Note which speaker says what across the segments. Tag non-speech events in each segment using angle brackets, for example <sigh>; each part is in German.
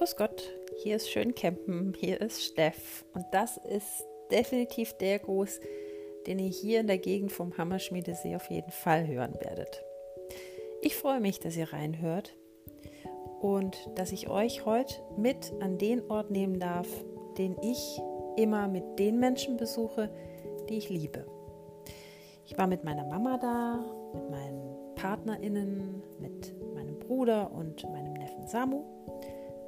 Speaker 1: Grüß Gott, hier ist schön campen, hier ist Steff und das ist definitiv der Gruß, den ihr hier in der Gegend vom Hammerschmiedesee auf jeden Fall hören werdet. Ich freue mich, dass ihr reinhört und dass ich euch heute mit an den Ort nehmen darf, den ich immer mit den Menschen besuche, die ich liebe. Ich war mit meiner Mama da, mit meinen PartnerInnen, mit meinem Bruder und meinem Neffen Samu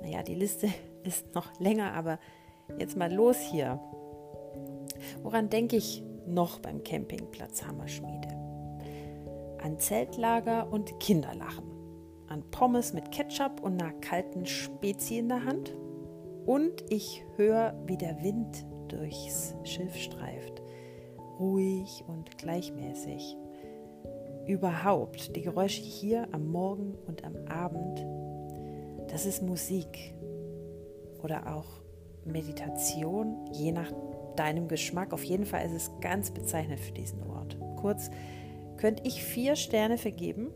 Speaker 1: naja, die Liste <laughs> ist noch länger, aber jetzt mal los hier. Woran denke ich noch beim Campingplatz Hammerschmiede? An Zeltlager und Kinderlachen. An Pommes mit Ketchup und einer kalten Spezi in der Hand. Und ich höre, wie der Wind durchs Schilf streift. Ruhig und gleichmäßig. Überhaupt die Geräusche hier am Morgen und am Abend das ist Musik oder auch Meditation, je nach deinem Geschmack. Auf jeden Fall ist es ganz bezeichnend für diesen Ort. Kurz, könnte ich vier Sterne vergeben.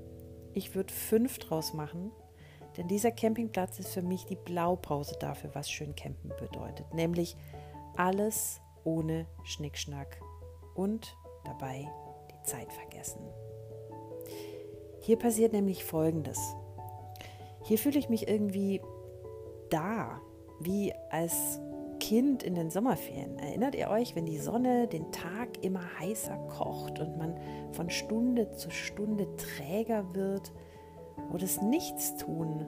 Speaker 1: Ich würde fünf draus machen, denn dieser Campingplatz ist für mich die Blaupause dafür, was schön campen bedeutet. Nämlich alles ohne Schnickschnack und dabei die Zeit vergessen. Hier passiert nämlich Folgendes. Hier fühle ich mich irgendwie da, wie als Kind in den Sommerferien. Erinnert ihr euch, wenn die Sonne den Tag immer heißer kocht und man von Stunde zu Stunde träger wird, wo das Nichtstun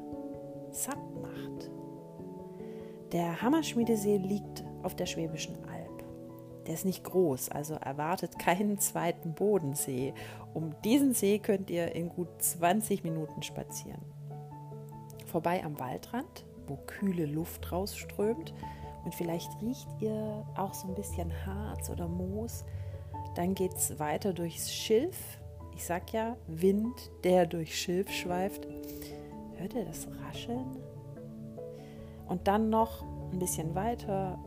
Speaker 1: satt macht? Der Hammerschmiedesee liegt auf der Schwäbischen Alb. Der ist nicht groß, also erwartet keinen <laughs> zweiten Bodensee. Um diesen See könnt ihr in gut 20 Minuten spazieren vorbei am Waldrand, wo kühle Luft rausströmt und vielleicht riecht ihr auch so ein bisschen Harz oder Moos. Dann geht es weiter durchs Schilf. Ich sag ja, Wind, der durch Schilf schweift. Hört ihr das Rascheln? Und dann noch ein bisschen weiter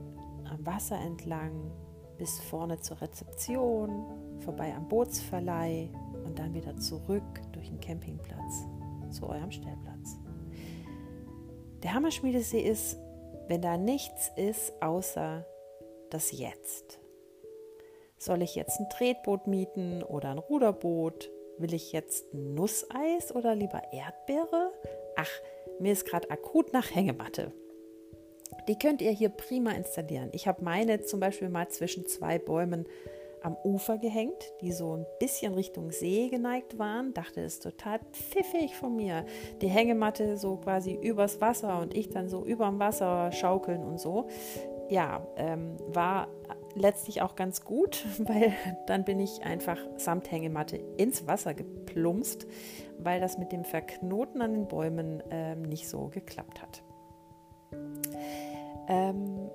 Speaker 1: am Wasser entlang bis vorne zur Rezeption, vorbei am Bootsverleih und dann wieder zurück durch den Campingplatz zu eurem Stellplatz. Der Hammerschmiedesee ist, wenn da nichts ist außer das Jetzt. Soll ich jetzt ein Tretboot mieten oder ein Ruderboot? Will ich jetzt Nusseis oder lieber Erdbeere? Ach, mir ist gerade akut nach Hängematte. Die könnt ihr hier prima installieren. Ich habe meine zum Beispiel mal zwischen zwei Bäumen am Ufer gehängt, die so ein bisschen Richtung See geneigt waren. Dachte, es ist total pfiffig von mir. Die Hängematte so quasi übers Wasser und ich dann so überm Wasser schaukeln und so. Ja, ähm, war letztlich auch ganz gut, <laughs> weil dann bin ich einfach samt Hängematte ins Wasser geplumpst, weil das mit dem Verknoten an den Bäumen ähm, nicht so geklappt hat. Ähm,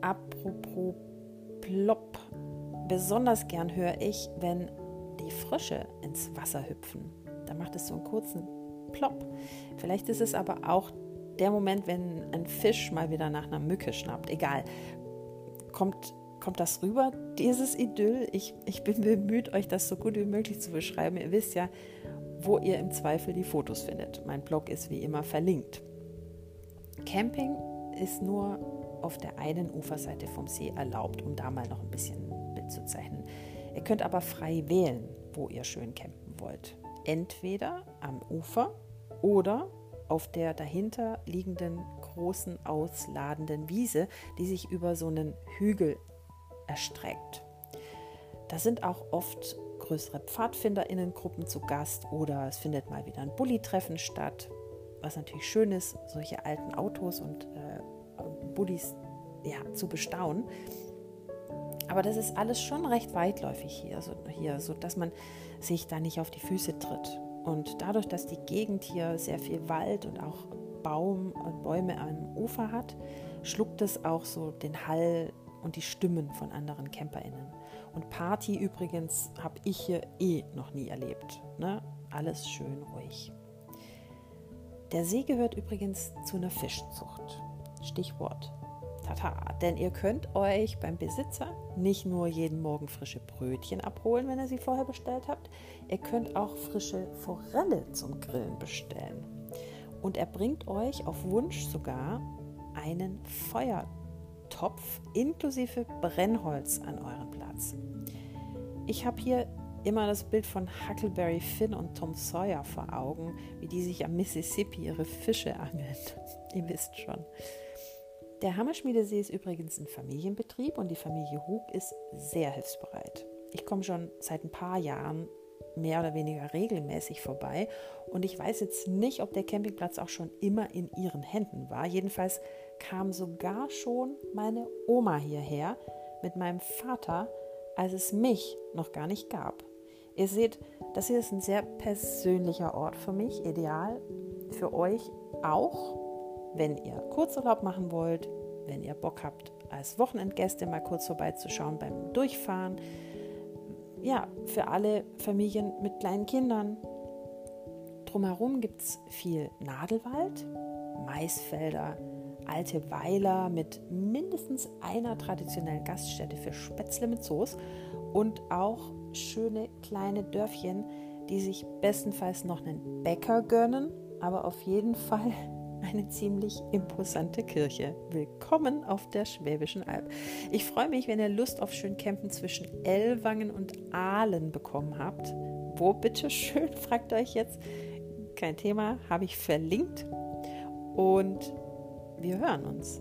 Speaker 1: apropos plopp, Besonders gern höre ich, wenn die Frösche ins Wasser hüpfen. Da macht es so einen kurzen Plopp. Vielleicht ist es aber auch der Moment, wenn ein Fisch mal wieder nach einer Mücke schnappt. Egal. Kommt, kommt das rüber, dieses Idyll? Ich, ich bin bemüht, euch das so gut wie möglich zu beschreiben. Ihr wisst ja, wo ihr im Zweifel die Fotos findet. Mein Blog ist wie immer verlinkt. Camping ist nur auf der einen Uferseite vom See erlaubt, um da mal noch ein bisschen zu zeichnen. Ihr könnt aber frei wählen, wo ihr schön campen wollt. Entweder am Ufer oder auf der dahinter liegenden großen ausladenden Wiese, die sich über so einen Hügel erstreckt. Da sind auch oft größere PfadfinderInnengruppen zu Gast oder es findet mal wieder ein Bulli-Treffen statt. Was natürlich schön ist, solche alten Autos und äh, Bullis ja, zu bestaunen. Aber das ist alles schon recht weitläufig hier, so, hier, so dass man sich da nicht auf die Füße tritt. Und dadurch, dass die Gegend hier sehr viel Wald und auch Baum und Bäume am Ufer hat, schluckt es auch so den Hall und die Stimmen von anderen CamperInnen. Und Party übrigens habe ich hier eh noch nie erlebt. Ne? Alles schön ruhig. Der See gehört übrigens zu einer Fischzucht. Stichwort Tata, denn ihr könnt euch beim Besitzer nicht nur jeden Morgen frische Brötchen abholen, wenn ihr sie vorher bestellt habt, ihr könnt auch frische Forelle zum Grillen bestellen. und er bringt euch auf Wunsch sogar einen Feuertopf inklusive Brennholz an euren Platz. Ich habe hier immer das Bild von Huckleberry Finn und Tom Sawyer vor Augen, wie die sich am Mississippi ihre Fische angeln. <laughs> Ihr wisst schon. Der Hammerschmiedesee ist übrigens ein Familienbetrieb und die Familie Hug ist sehr hilfsbereit. Ich komme schon seit ein paar Jahren mehr oder weniger regelmäßig vorbei und ich weiß jetzt nicht, ob der Campingplatz auch schon immer in ihren Händen war. Jedenfalls kam sogar schon meine Oma hierher mit meinem Vater, als es mich noch gar nicht gab. Ihr seht, das hier ist ein sehr persönlicher Ort für mich, ideal für euch auch, wenn ihr Kurzurlaub machen wollt, wenn ihr Bock habt, als Wochenendgäste mal kurz vorbeizuschauen beim Durchfahren. Ja, für alle Familien mit kleinen Kindern. Drumherum gibt es viel Nadelwald, Maisfelder, alte Weiler mit mindestens einer traditionellen Gaststätte für Spätzle mit Soße und auch schöne kleine Dörfchen, die sich bestenfalls noch einen Bäcker gönnen, aber auf jeden <laughs> Fall eine ziemlich imposante Kirche. Willkommen auf der Schwäbischen Alb. Ich freue mich, wenn ihr Lust auf schön Campen zwischen Ellwangen und Aalen bekommen habt. Wo bitte schön, <laughs> fragt euch jetzt. Kein Thema, habe ich verlinkt. Und wir hören uns.